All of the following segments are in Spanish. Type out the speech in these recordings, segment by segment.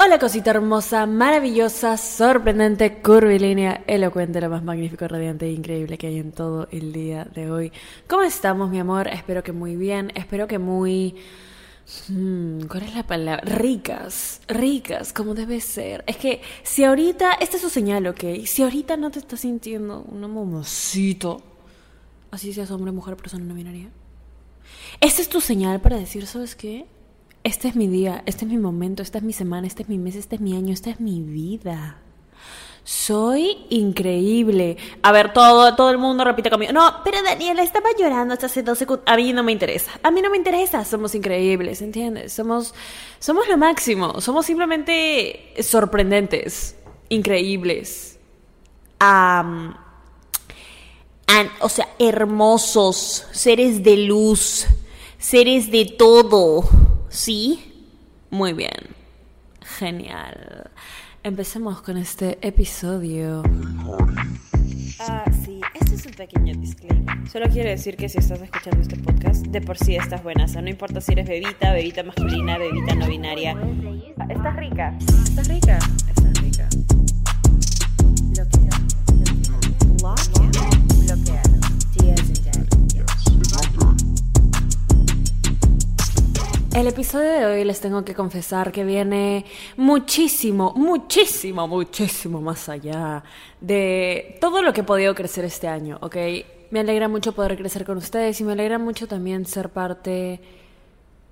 Hola cosita hermosa, maravillosa, sorprendente, curvilínea, elocuente, lo más magnífico, radiante e increíble que hay en todo el día de hoy. ¿Cómo estamos, mi amor? Espero que muy bien, espero que muy... Hmm, ¿Cuál es la palabra? Ricas, ricas, como debe ser. Es que si ahorita, esta es su señal, ¿ok? Si ahorita no te estás sintiendo un momocito, así seas hombre, mujer, persona no binaria, esta es tu señal para decir, ¿sabes qué? Este es mi día, este es mi momento, esta es mi semana, este es mi mes, este es mi año, esta es mi vida. Soy increíble. A ver, todo, todo el mundo repite conmigo. No, pero Daniela estaba llorando hasta hace dos segundos. A mí no me interesa. A mí no me interesa. Somos increíbles, ¿entiendes? Somos, somos lo máximo. Somos simplemente sorprendentes, increíbles. o sea, hermosos, seres de luz, seres de todo. ¿Sí? Muy bien. Genial. Empecemos con este episodio. Ah, sí, este es un pequeño disclaimer. Solo quiero decir que si estás escuchando este podcast, de por sí estás buena. O sea, no importa si eres bebita, bebita masculina, bebita no binaria. Ah, estás rica. Estás rica. Estás rica. Lo que El episodio de hoy les tengo que confesar que viene muchísimo, muchísimo, muchísimo más allá de todo lo que he podido crecer este año, ¿ok? Me alegra mucho poder crecer con ustedes y me alegra mucho también ser parte,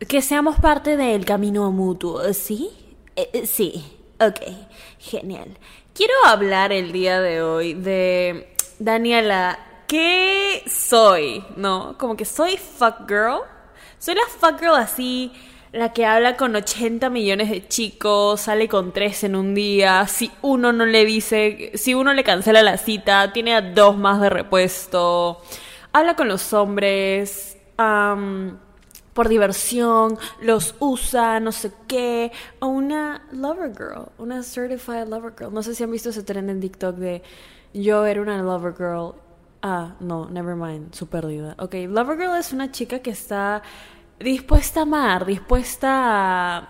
que seamos parte del camino mutuo, ¿sí? Eh, eh, sí, ok, genial. Quiero hablar el día de hoy de Daniela, ¿qué soy? ¿No? Como que soy fuck girl soy la fuck girl así, la que habla con 80 millones de chicos, sale con tres en un día, si uno no le dice, si uno le cancela la cita, tiene a dos más de repuesto, habla con los hombres, por diversión, los usa, no sé qué, o una lover girl, una certified lover girl. No sé si han visto ese trend en TikTok de yo era una lover girl Ah, no, never mind, su pérdida. Ok, Lover Girl es una chica que está dispuesta a amar, dispuesta a...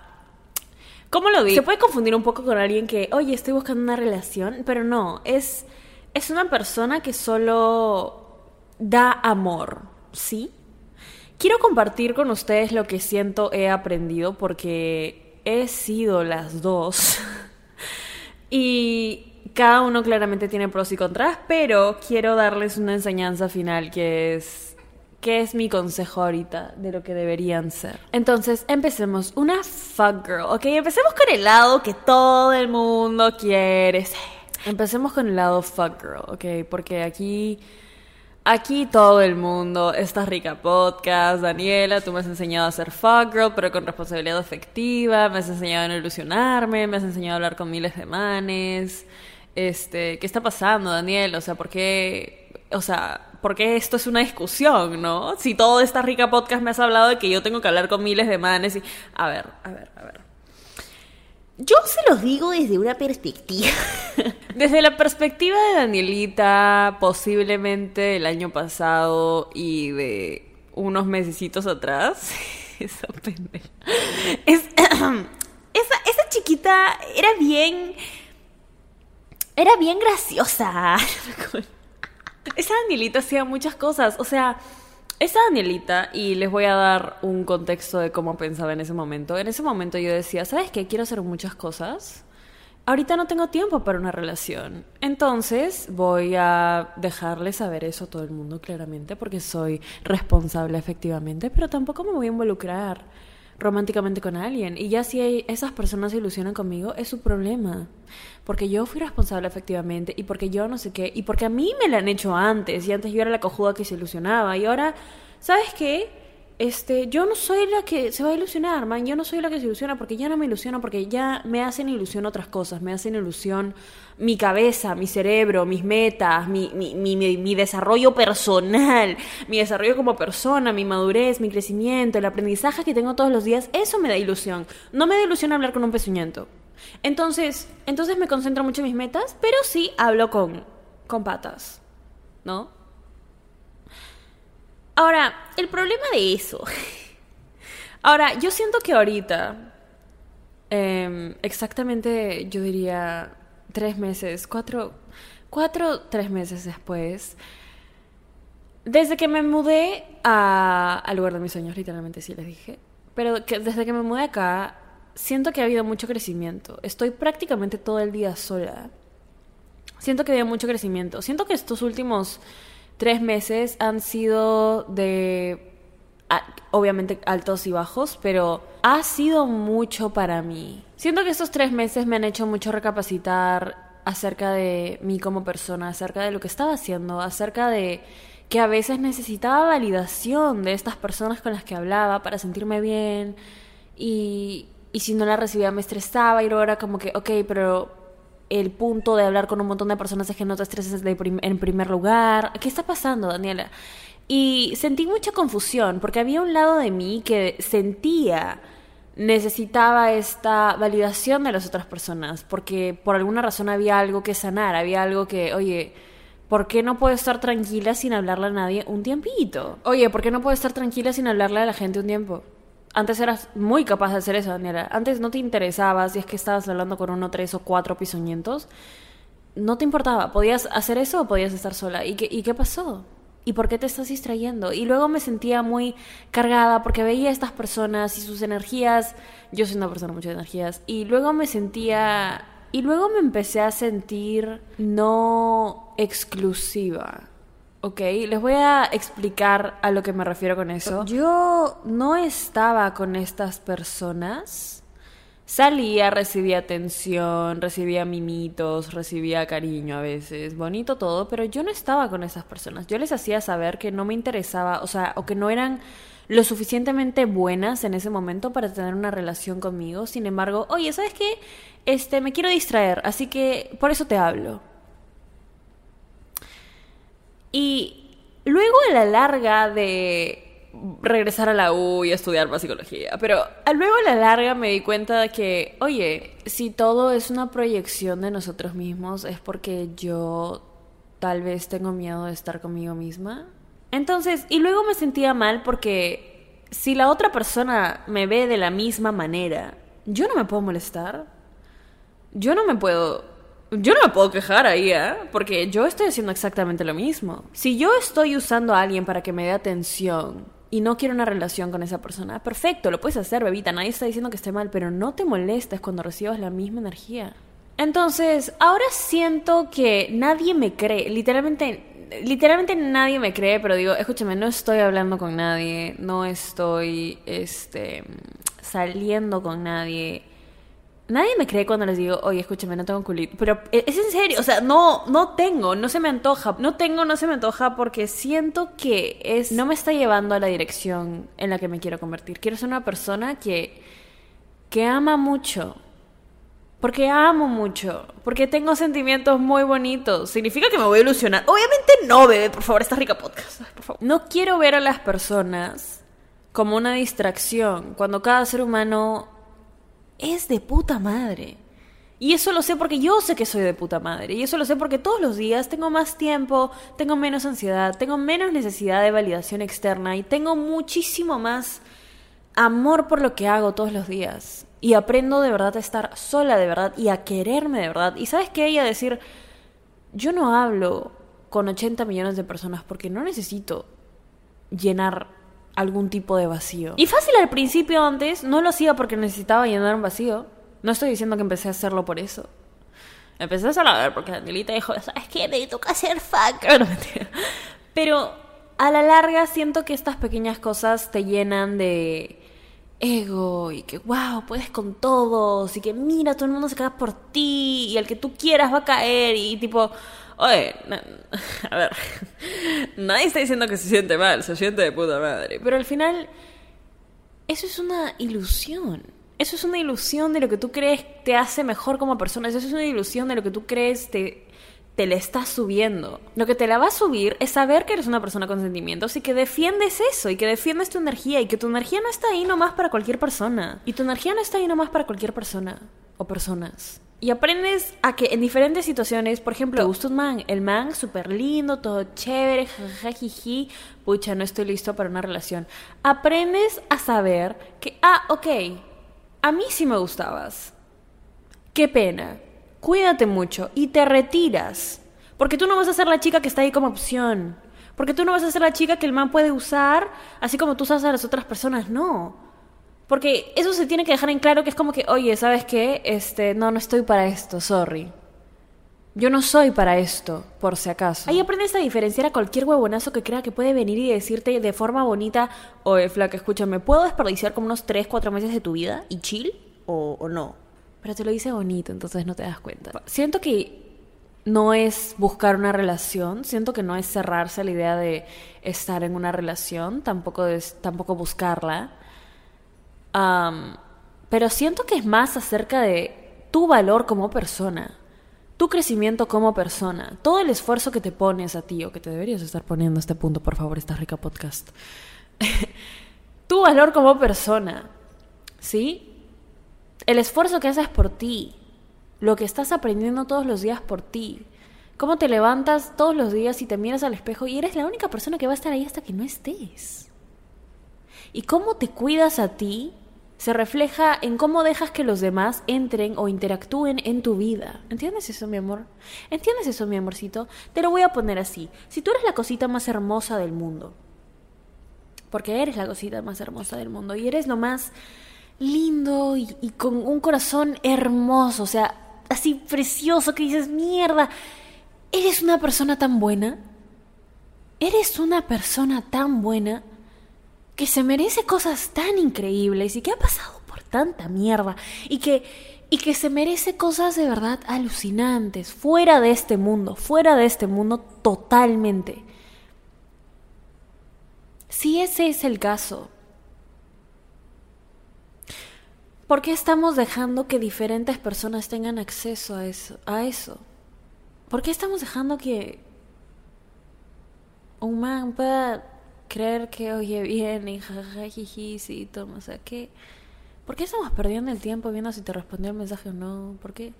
¿Cómo lo digo? Se puede confundir un poco con alguien que, oye, estoy buscando una relación, pero no, es, es una persona que solo da amor, ¿sí? Quiero compartir con ustedes lo que siento he aprendido porque he sido las dos. y cada uno claramente tiene pros y contras, pero quiero darles una enseñanza final que es ¿Qué es mi consejo ahorita de lo que deberían ser? Entonces, empecemos. Una fuck girl, ¿ok? Empecemos con el lado que todo el mundo quiere ser. Empecemos con el lado fuck girl, ¿ok? Porque aquí... Aquí todo el mundo, esta rica podcast, Daniela, tú me has enseñado a ser fuck girl, pero con responsabilidad afectiva, me has enseñado a no ilusionarme, me has enseñado a hablar con miles de manes, este, ¿qué está pasando, Daniel? O sea, ¿por qué, o sea, por qué esto es una discusión, no? Si todo esta rica podcast me has hablado de que yo tengo que hablar con miles de manes y... A ver, a ver, a ver. Yo se los digo desde una perspectiva. desde la perspectiva de Danielita, posiblemente el año pasado y de unos mesecitos atrás. esa pendeja. esa, esa chiquita era bien era bien graciosa. esa Danielita hacía muchas cosas. O sea, esa Danielita, y les voy a dar un contexto de cómo pensaba en ese momento. En ese momento yo decía, ¿sabes qué? Quiero hacer muchas cosas. Ahorita no tengo tiempo para una relación. Entonces voy a dejarle saber eso a todo el mundo claramente porque soy responsable efectivamente, pero tampoco me voy a involucrar románticamente con alguien. Y ya si esas personas se ilusionan conmigo, es su problema. Porque yo fui responsable efectivamente y porque yo no sé qué. Y porque a mí me la han hecho antes. Y antes yo era la cojuda que se ilusionaba. Y ahora, ¿sabes qué? Este, yo no soy la que se va a ilusionar, man. Yo no soy la que se ilusiona porque ya no me ilusiono, porque ya me hacen ilusión otras cosas. Me hacen ilusión mi cabeza, mi cerebro, mis metas, mi, mi, mi, mi, desarrollo personal, mi desarrollo como persona, mi madurez, mi crecimiento, el aprendizaje que tengo todos los días. Eso me da ilusión. No me da ilusión hablar con un pezuñento. Entonces, entonces me concentro mucho en mis metas, pero sí hablo con, con patas, ¿no? Ahora, el problema de eso. Ahora, yo siento que ahorita. Em, exactamente, yo diría, tres meses, cuatro, cuatro, tres meses después, desde que me mudé a, al lugar de mis sueños, literalmente sí les dije, pero desde que me mudé acá, siento que ha habido mucho crecimiento. Estoy prácticamente todo el día sola. Siento que ha habido mucho crecimiento. Siento que estos últimos tres meses han sido de, obviamente, altos y bajos, pero ha sido mucho para mí. Siento que estos tres meses me han hecho mucho recapacitar acerca de mí como persona, acerca de lo que estaba haciendo, acerca de que a veces necesitaba validación de estas personas con las que hablaba para sentirme bien y, y si no la recibía me estresaba y luego era como que, ok, pero el punto de hablar con un montón de personas es que no te estreses en primer lugar. ¿Qué está pasando, Daniela? Y sentí mucha confusión porque había un lado de mí que sentía necesitaba esta validación de las otras personas porque por alguna razón había algo que sanar, había algo que, oye, ¿por qué no puedo estar tranquila sin hablarle a nadie un tiempito? Oye, ¿por qué no puedo estar tranquila sin hablarle a la gente un tiempo? Antes eras muy capaz de hacer eso, Daniela. Antes no te interesaba si es que estabas hablando con uno, tres o cuatro pisoñentos. No te importaba. ¿Podías hacer eso o podías estar sola? ¿Y qué, ¿Y qué pasó? ¿Y por qué te estás distrayendo? Y luego me sentía muy cargada porque veía a estas personas y sus energías. Yo soy una persona con muchas energías. Y luego me sentía. Y luego me empecé a sentir no exclusiva. Ok, les voy a explicar a lo que me refiero con eso. Yo no estaba con estas personas. Salía, recibía atención, recibía mimitos, recibía cariño a veces, bonito todo, pero yo no estaba con esas personas. Yo les hacía saber que no me interesaba, o sea, o que no eran lo suficientemente buenas en ese momento para tener una relación conmigo. Sin embargo, oye, ¿sabes qué? Este, me quiero distraer, así que por eso te hablo. Y luego a la larga de regresar a la U y estudiar más psicología, pero luego a la larga me di cuenta de que, oye, si todo es una proyección de nosotros mismos es porque yo tal vez tengo miedo de estar conmigo misma. Entonces, y luego me sentía mal porque si la otra persona me ve de la misma manera, yo no me puedo molestar. Yo no me puedo yo no me puedo quejar ahí, ¿eh? Porque yo estoy haciendo exactamente lo mismo. Si yo estoy usando a alguien para que me dé atención y no quiero una relación con esa persona, perfecto, lo puedes hacer, bebita. Nadie está diciendo que esté mal, pero no te molestes cuando recibas la misma energía. Entonces, ahora siento que nadie me cree. Literalmente, literalmente nadie me cree, pero digo, escúchame, no estoy hablando con nadie, no estoy, este, saliendo con nadie Nadie me cree cuando les digo, oye, escúchame, no tengo culito. Pero e, es en serio, o sea, no, no tengo, no se me antoja. No tengo, no se me antoja porque siento que es, no me está llevando a la dirección en la que me quiero convertir. Quiero ser una persona que, que ama mucho. Porque amo mucho. Porque tengo sentimientos muy bonitos. ¿Significa que me voy a ilusionar? Obviamente no, bebé. Por favor, esta rica podcast. Por favor. No quiero ver a las personas como una distracción. Cuando cada ser humano es de puta madre. Y eso lo sé porque yo sé que soy de puta madre. Y eso lo sé porque todos los días tengo más tiempo, tengo menos ansiedad, tengo menos necesidad de validación externa y tengo muchísimo más amor por lo que hago todos los días. Y aprendo de verdad a estar sola de verdad y a quererme de verdad. Y sabes qué? Y a decir, yo no hablo con 80 millones de personas porque no necesito llenar algún tipo de vacío. Y fácil al principio antes, no lo hacía porque necesitaba llenar un vacío. No estoy diciendo que empecé a hacerlo por eso. Empecé a hacerlo a ver porque Danielita dijo, ¿sabes qué? Me toca hacer fuck. Pero a la larga siento que estas pequeñas cosas te llenan de ego y que wow, puedes con todos y que mira, todo el mundo se queda por ti y el que tú quieras va a caer y tipo, Oye, a ver, nadie está diciendo que se siente mal, se siente de puta madre. Pero al final, eso es una ilusión. Eso es una ilusión de lo que tú crees te hace mejor como persona. Eso es una ilusión de lo que tú crees te, te le está subiendo. Lo que te la va a subir es saber que eres una persona con sentimientos y que defiendes eso y que defiendes tu energía y que tu energía no está ahí nomás para cualquier persona. Y tu energía no está ahí nomás para cualquier persona o personas. Y aprendes a que en diferentes situaciones, por ejemplo, gusta un man, el man súper lindo, todo chévere, jajajiji, pucha, no estoy listo para una relación. Aprendes a saber que, ah, ok, a mí sí me gustabas. qué pena. Cuídate mucho y te retiras. Porque tú no vas a ser la chica que está ahí como opción. Porque tú no vas a ser la chica que el man puede usar así como tú usas a las otras personas. No. Porque eso se tiene que dejar en claro que es como que, oye, ¿sabes qué? Este, no, no estoy para esto, sorry. Yo no soy para esto, por si acaso. Ahí aprendes a diferenciar a cualquier huevonazo que crea que puede venir y decirte de forma bonita, oye, flaca, escúchame, ¿puedo desperdiciar como unos 3, 4 meses de tu vida y chill? ¿O, o no? Pero te lo dice bonito, entonces no te das cuenta. Siento que no es buscar una relación, siento que no es cerrarse a la idea de estar en una relación, tampoco, es, tampoco buscarla. Pero siento que es más acerca de tu valor como persona, tu crecimiento como persona, todo el esfuerzo que te pones a ti o que te deberías estar poniendo a este punto, por favor, esta rica podcast. tu valor como persona, ¿sí? El esfuerzo que haces por ti, lo que estás aprendiendo todos los días por ti, cómo te levantas todos los días y te miras al espejo y eres la única persona que va a estar ahí hasta que no estés. Y cómo te cuidas a ti se refleja en cómo dejas que los demás entren o interactúen en tu vida. ¿Entiendes eso, mi amor? ¿Entiendes eso, mi amorcito? Te lo voy a poner así. Si tú eres la cosita más hermosa del mundo, porque eres la cosita más hermosa del mundo y eres lo más lindo y, y con un corazón hermoso, o sea, así precioso que dices, mierda, eres una persona tan buena, eres una persona tan buena que se merece cosas tan increíbles y que ha pasado por tanta mierda y que y que se merece cosas de verdad alucinantes, fuera de este mundo, fuera de este mundo totalmente. Si ese es el caso, ¿por qué estamos dejando que diferentes personas tengan acceso a eso? A eso? ¿Por qué estamos dejando que un man pueda creer que oye bien y jajajiji, sí, toma, o sea, ¿qué? ¿Por qué estamos perdiendo el tiempo viendo si te respondió el mensaje o no? ¿Por qué?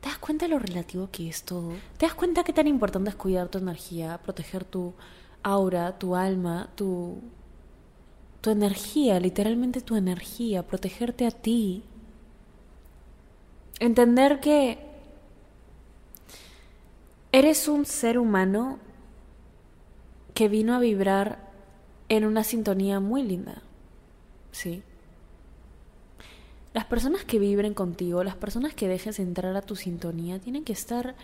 ¿Te das cuenta de lo relativo que es todo? ¿Te das cuenta qué tan importante es cuidar tu energía, proteger tu aura, tu alma, tu tu energía, literalmente tu energía, protegerte a ti? Entender que eres un ser humano que vino a vibrar en una sintonía muy linda. ¿Sí? Las personas que vibren contigo, las personas que dejes entrar a tu sintonía, tienen que estar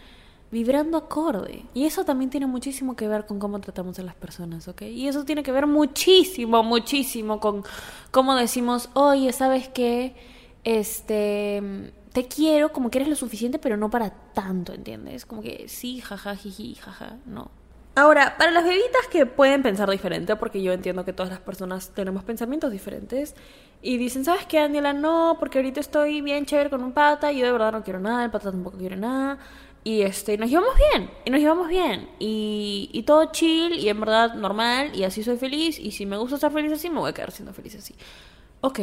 vibrando acorde. Y eso también tiene muchísimo que ver con cómo tratamos a las personas, ¿ok? Y eso tiene que ver muchísimo, muchísimo con cómo decimos, oye, ¿sabes qué? Este, te quiero como que eres lo suficiente, pero no para tanto, ¿entiendes? Como que sí, jaja, jiji, jaja, no. Ahora, para las bebitas que pueden pensar diferente, porque yo entiendo que todas las personas tenemos pensamientos diferentes, y dicen, ¿sabes qué, Daniela? No, porque ahorita estoy bien chévere con un pata, y yo de verdad no quiero nada, el pata tampoco quiere nada, y este, nos llevamos bien, y nos llevamos bien, y, y todo chill, y en verdad normal, y así soy feliz, y si me gusta estar feliz así, me voy a quedar siendo feliz así. Ok,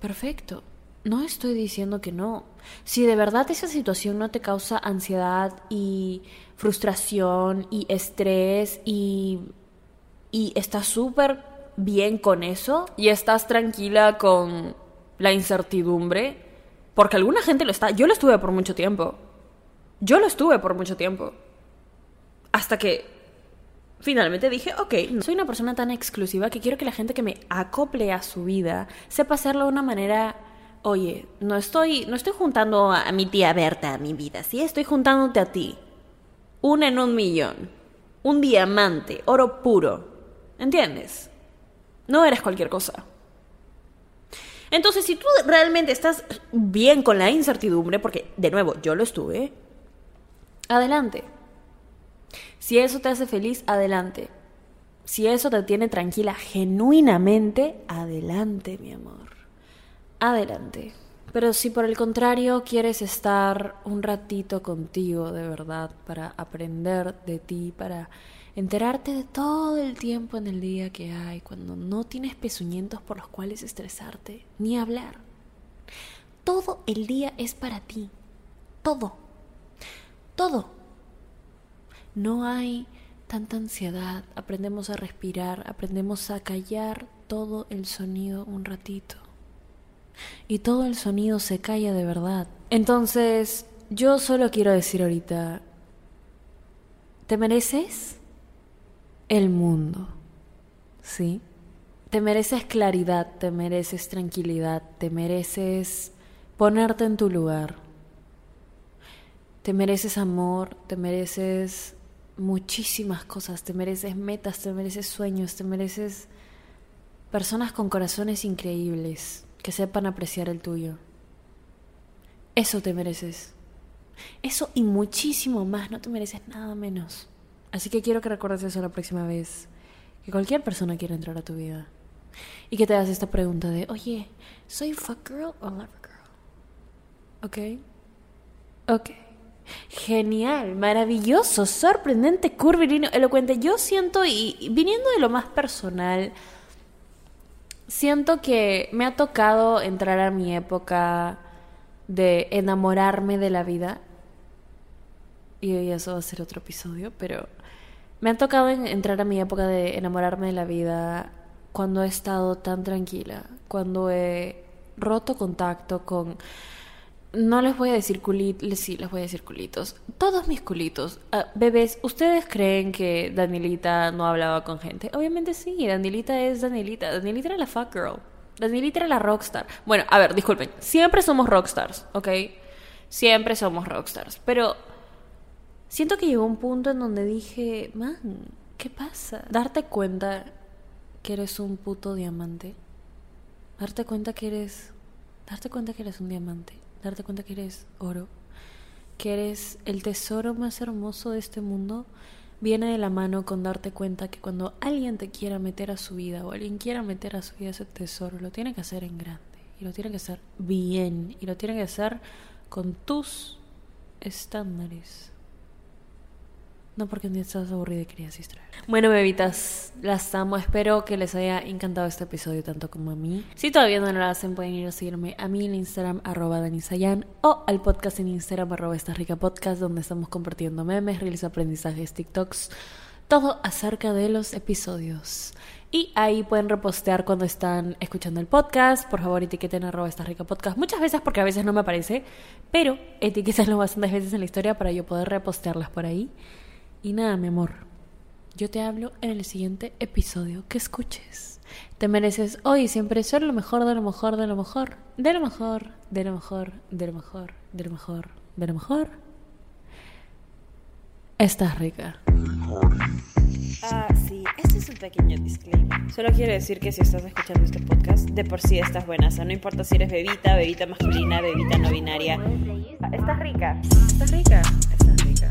perfecto. No estoy diciendo que no. Si de verdad esa situación no te causa ansiedad y frustración y estrés y, y estás súper bien con eso y estás tranquila con la incertidumbre, porque alguna gente lo está. Yo lo estuve por mucho tiempo. Yo lo estuve por mucho tiempo. Hasta que finalmente dije, ok, soy una persona tan exclusiva que quiero que la gente que me acople a su vida sepa hacerlo de una manera oye, no estoy, no estoy juntando a, mi tía Berta a mi vida, sí, estoy juntándote a ti. Una en un millón. Un diamante, oro puro. ¿Entiendes? No eres cualquier cosa. Entonces, si tú realmente estás bien con la incertidumbre, porque de nuevo yo lo estuve, adelante. Si eso te hace feliz, adelante. Si eso te tiene tranquila genuinamente, adelante, mi amor adelante. Pero si por el contrario quieres estar un ratito contigo de verdad para aprender de ti, para enterarte de todo el tiempo en el día que hay, cuando no tienes pezuñientos por los cuales estresarte, ni hablar. Todo el día es para ti. Todo. Todo. No hay tanta ansiedad. Aprendemos a respirar, aprendemos a callar todo el sonido un ratito y todo el sonido se calla de verdad. Entonces, yo solo quiero decir ahorita, te mereces el mundo, ¿sí? Te mereces claridad, te mereces tranquilidad, te mereces ponerte en tu lugar. Te mereces amor, te mereces muchísimas cosas, te mereces metas, te mereces sueños, te mereces personas con corazones increíbles que sepan apreciar el tuyo. Eso te mereces. Eso y muchísimo más, no te mereces nada menos. Así que quiero que recuerdes eso la próxima vez. Que cualquier persona quiera entrar a tu vida. Y que te hagas esta pregunta de, oye, ¿soy fuck girl o lover girl? ¿Ok? Ok. Genial, maravilloso, sorprendente, curvilíneo, elocuente. Yo siento, y viniendo de lo más personal, siento que me ha tocado entrar a mi época de enamorarme de la vida. Y eso va a ser otro episodio, pero me ha tocado entrar a mi época de enamorarme de la vida cuando he estado tan tranquila, cuando he roto contacto con... No les voy a decir culitos, sí, les voy a decir culitos. Todos mis culitos. Ah, bebés, ¿ustedes creen que Danielita no hablaba con gente? Obviamente sí, Danielita es Danielita. Danielita era la fuck girl. Danielita era la rockstar. Bueno, a ver, disculpen. Siempre somos rockstars, ¿ok? Siempre somos rockstars. Pero siento que llegó un punto en donde dije, man, ¿qué pasa? Darte cuenta que eres un puto diamante. Darte cuenta que eres. Darte cuenta que eres un diamante. Darte cuenta que eres oro. Que eres el tesoro más hermoso de este mundo. Viene de la mano con darte cuenta que cuando alguien te quiera meter a su vida o alguien quiera meter a su vida ese tesoro, lo tiene que hacer en grande. Y lo tiene que hacer bien. Y lo tiene que hacer con tus estándares. No porque un día estás aburrida y querías distraer. Bueno, bebitas, las amo. Espero que les haya encantado este episodio tanto como a mí. Si todavía no lo hacen, pueden ir a seguirme a mí en Instagram, arroba danisayan, o al podcast en Instagram, arroba esta rica podcast, donde estamos compartiendo memes, reels, aprendizajes, TikToks, todo acerca de los episodios. Y ahí pueden repostear cuando están escuchando el podcast. Por favor, etiqueten arroba esta rica podcast. Muchas veces porque a veces no me aparece, pero etiquetenlo bastantes veces en la historia para yo poder repostearlas por ahí. Y nada, mi amor, yo te hablo en el siguiente episodio que escuches. Te mereces hoy y siempre ser lo mejor de lo mejor de lo mejor, de lo mejor, de lo mejor, de lo mejor, de lo mejor, de lo mejor. Estás rica. Ah, sí, este es un pequeño disclaimer. Solo quiero decir que si estás escuchando este podcast, de por sí estás buena. O sea, no importa si eres bebita, bebita masculina, bebita no binaria. Ah, estás rica. Estás rica. Estás rica.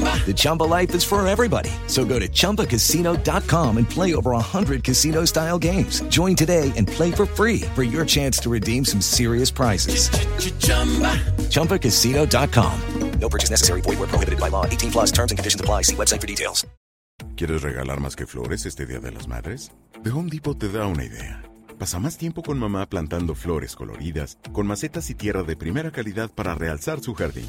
The Chumba life is for everybody. So go to ChumbaCasino.com and play over 100 casino style games. Join today and play for free for your chance to redeem some serious prizes. ChumbaCasino.com. No purchase necessary. Void where prohibited by law. 18 plus terms and conditions apply. See website for details. ¿Quieres regalar más que flores este Día de las Madres? The Home Depot te da una idea. Pasa más tiempo con mamá plantando flores coloridas, con macetas y tierra de primera calidad para realzar su jardín.